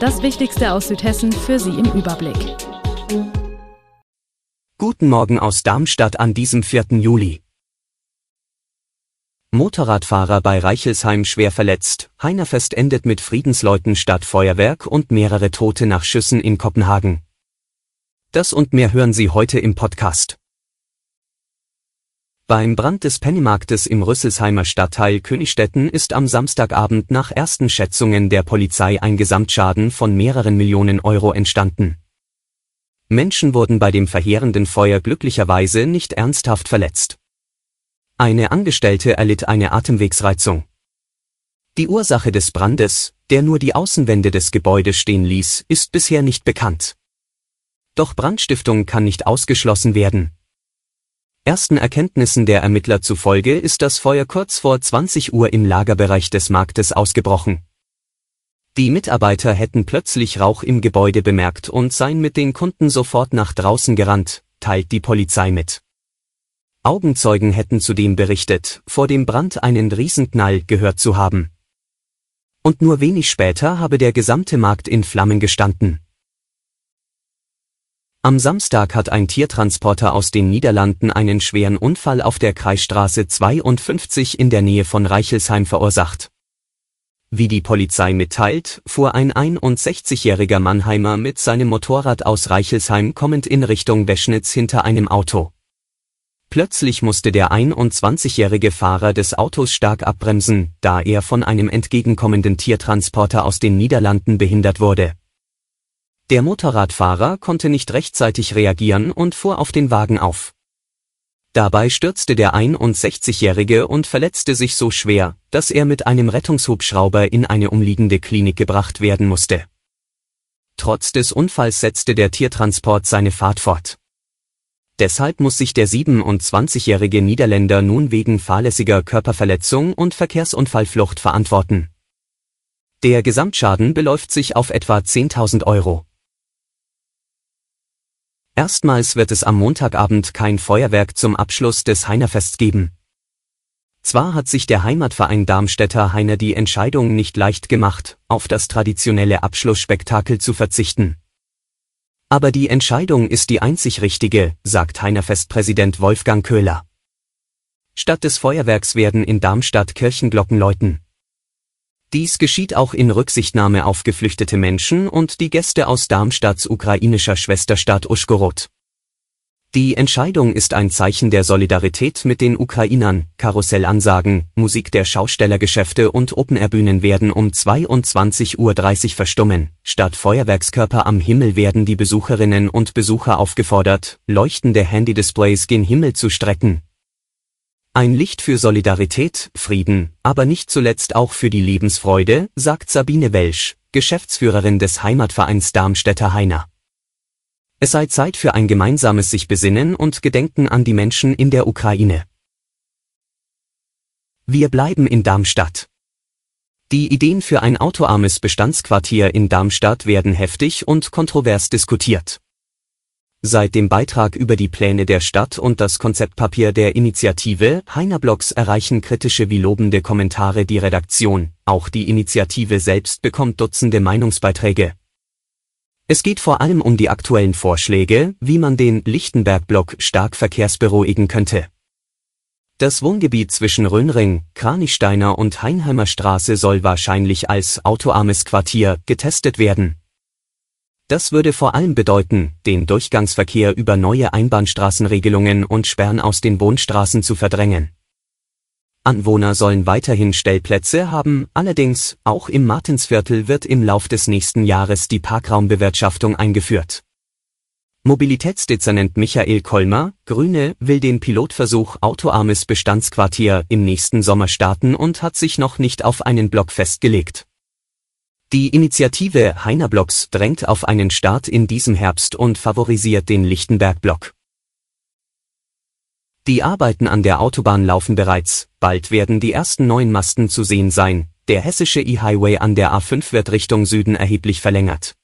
Das Wichtigste aus Südhessen für Sie im Überblick. Guten Morgen aus Darmstadt an diesem 4. Juli. Motorradfahrer bei Reichelsheim schwer verletzt, Heinerfest endet mit Friedensleuten statt Feuerwerk und mehrere Tote nach Schüssen in Kopenhagen. Das und mehr hören Sie heute im Podcast. Beim Brand des Pennymarktes im Rüsselsheimer Stadtteil Königstetten ist am Samstagabend nach ersten Schätzungen der Polizei ein Gesamtschaden von mehreren Millionen Euro entstanden. Menschen wurden bei dem verheerenden Feuer glücklicherweise nicht ernsthaft verletzt. Eine Angestellte erlitt eine Atemwegsreizung. Die Ursache des Brandes, der nur die Außenwände des Gebäudes stehen ließ, ist bisher nicht bekannt. Doch Brandstiftung kann nicht ausgeschlossen werden. Ersten Erkenntnissen der Ermittler zufolge ist das Feuer kurz vor 20 Uhr im Lagerbereich des Marktes ausgebrochen. Die Mitarbeiter hätten plötzlich Rauch im Gebäude bemerkt und seien mit den Kunden sofort nach draußen gerannt, teilt die Polizei mit. Augenzeugen hätten zudem berichtet, vor dem Brand einen Riesenknall gehört zu haben. Und nur wenig später habe der gesamte Markt in Flammen gestanden. Am Samstag hat ein Tiertransporter aus den Niederlanden einen schweren Unfall auf der Kreisstraße 52 in der Nähe von Reichelsheim verursacht. Wie die Polizei mitteilt, fuhr ein 61-jähriger Mannheimer mit seinem Motorrad aus Reichelsheim kommend in Richtung Weschnitz hinter einem Auto. Plötzlich musste der 21-jährige Fahrer des Autos stark abbremsen, da er von einem entgegenkommenden Tiertransporter aus den Niederlanden behindert wurde. Der Motorradfahrer konnte nicht rechtzeitig reagieren und fuhr auf den Wagen auf. Dabei stürzte der 61-Jährige und verletzte sich so schwer, dass er mit einem Rettungshubschrauber in eine umliegende Klinik gebracht werden musste. Trotz des Unfalls setzte der Tiertransport seine Fahrt fort. Deshalb muss sich der 27-jährige Niederländer nun wegen fahrlässiger Körperverletzung und Verkehrsunfallflucht verantworten. Der Gesamtschaden beläuft sich auf etwa 10.000 Euro. Erstmals wird es am Montagabend kein Feuerwerk zum Abschluss des Heinerfests geben. Zwar hat sich der Heimatverein Darmstädter Heiner die Entscheidung nicht leicht gemacht, auf das traditionelle Abschlussspektakel zu verzichten. Aber die Entscheidung ist die einzig richtige, sagt Heinerfest-Präsident Wolfgang Köhler. Statt des Feuerwerks werden in Darmstadt Kirchenglocken läuten. Dies geschieht auch in Rücksichtnahme auf geflüchtete Menschen und die Gäste aus Darmstadts ukrainischer Schwesterstadt Uschgorod. Die Entscheidung ist ein Zeichen der Solidarität mit den Ukrainern, Karussellansagen, Musik der Schaustellergeschäfte und Open-Air-Bühnen werden um 22.30 Uhr verstummen, statt Feuerwerkskörper am Himmel werden die Besucherinnen und Besucher aufgefordert, leuchtende Handy-Displays gen Himmel zu strecken, ein Licht für Solidarität, Frieden, aber nicht zuletzt auch für die Lebensfreude, sagt Sabine Welsch, Geschäftsführerin des Heimatvereins Darmstädter Heiner. Es sei Zeit für ein gemeinsames sich besinnen und Gedenken an die Menschen in der Ukraine. Wir bleiben in Darmstadt. Die Ideen für ein autoarmes Bestandsquartier in Darmstadt werden heftig und kontrovers diskutiert. Seit dem Beitrag über die Pläne der Stadt und das Konzeptpapier der Initiative Heinerblogs erreichen kritische wie lobende Kommentare die Redaktion, auch die Initiative selbst bekommt Dutzende Meinungsbeiträge. Es geht vor allem um die aktuellen Vorschläge, wie man den Lichtenberg-Block stark verkehrsberuhigen könnte. Das Wohngebiet zwischen Röhnring, Kranichsteiner und Heinheimer Straße soll wahrscheinlich als autoarmes Quartier getestet werden das würde vor allem bedeuten, den Durchgangsverkehr über neue Einbahnstraßenregelungen und Sperren aus den Wohnstraßen zu verdrängen. Anwohner sollen weiterhin Stellplätze haben, allerdings auch im Martinsviertel wird im Lauf des nächsten Jahres die Parkraumbewirtschaftung eingeführt. Mobilitätsdezernent Michael Kolmer, Grüne, will den Pilotversuch Autoarmes Bestandsquartier im nächsten Sommer starten und hat sich noch nicht auf einen Block festgelegt. Die Initiative Heiner Blocks drängt auf einen Start in diesem Herbst und favorisiert den Lichtenberg-Block. Die Arbeiten an der Autobahn laufen bereits, bald werden die ersten neuen Masten zu sehen sein, der hessische E-Highway an der A5 wird Richtung Süden erheblich verlängert.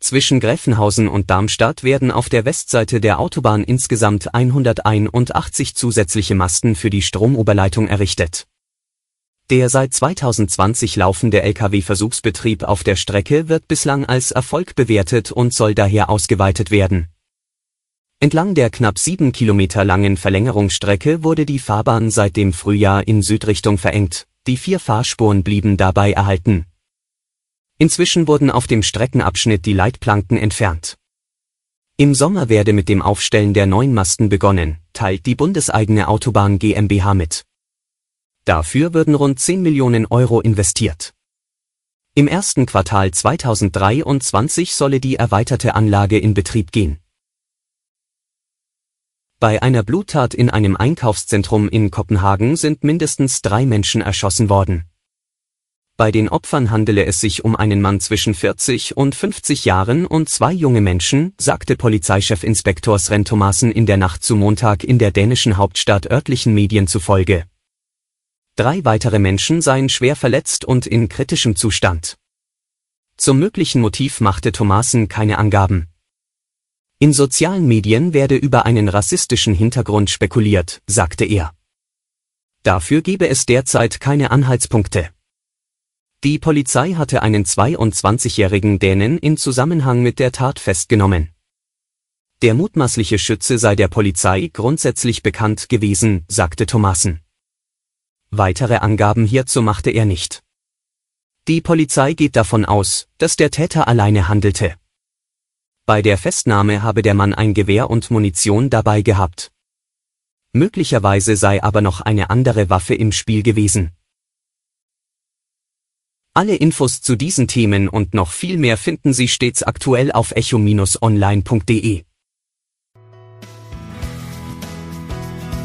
Zwischen Gräfenhausen und Darmstadt werden auf der Westseite der Autobahn insgesamt 181 zusätzliche Masten für die Stromoberleitung errichtet. Der seit 2020 laufende Lkw-Versuchsbetrieb auf der Strecke wird bislang als Erfolg bewertet und soll daher ausgeweitet werden. Entlang der knapp sieben Kilometer langen Verlängerungsstrecke wurde die Fahrbahn seit dem Frühjahr in Südrichtung verengt, die vier Fahrspuren blieben dabei erhalten. Inzwischen wurden auf dem Streckenabschnitt die Leitplanken entfernt. Im Sommer werde mit dem Aufstellen der neuen Masten begonnen, teilt die bundeseigene Autobahn GmbH mit. Dafür würden rund 10 Millionen Euro investiert. Im ersten Quartal 2023 solle die erweiterte Anlage in Betrieb gehen. Bei einer Bluttat in einem Einkaufszentrum in Kopenhagen sind mindestens drei Menschen erschossen worden. Bei den Opfern handele es sich um einen Mann zwischen 40 und 50 Jahren und zwei junge Menschen, sagte Polizeichefinspektor Sven Thomasen in der Nacht zu Montag in der dänischen Hauptstadt örtlichen Medien zufolge. Drei weitere Menschen seien schwer verletzt und in kritischem Zustand. Zum möglichen Motiv machte Thomasen keine Angaben. In sozialen Medien werde über einen rassistischen Hintergrund spekuliert, sagte er. Dafür gebe es derzeit keine Anhaltspunkte. Die Polizei hatte einen 22-jährigen Dänen in Zusammenhang mit der Tat festgenommen. Der mutmaßliche Schütze sei der Polizei grundsätzlich bekannt gewesen, sagte Thomasen. Weitere Angaben hierzu machte er nicht. Die Polizei geht davon aus, dass der Täter alleine handelte. Bei der Festnahme habe der Mann ein Gewehr und Munition dabei gehabt. Möglicherweise sei aber noch eine andere Waffe im Spiel gewesen. Alle Infos zu diesen Themen und noch viel mehr finden Sie stets aktuell auf echo-online.de.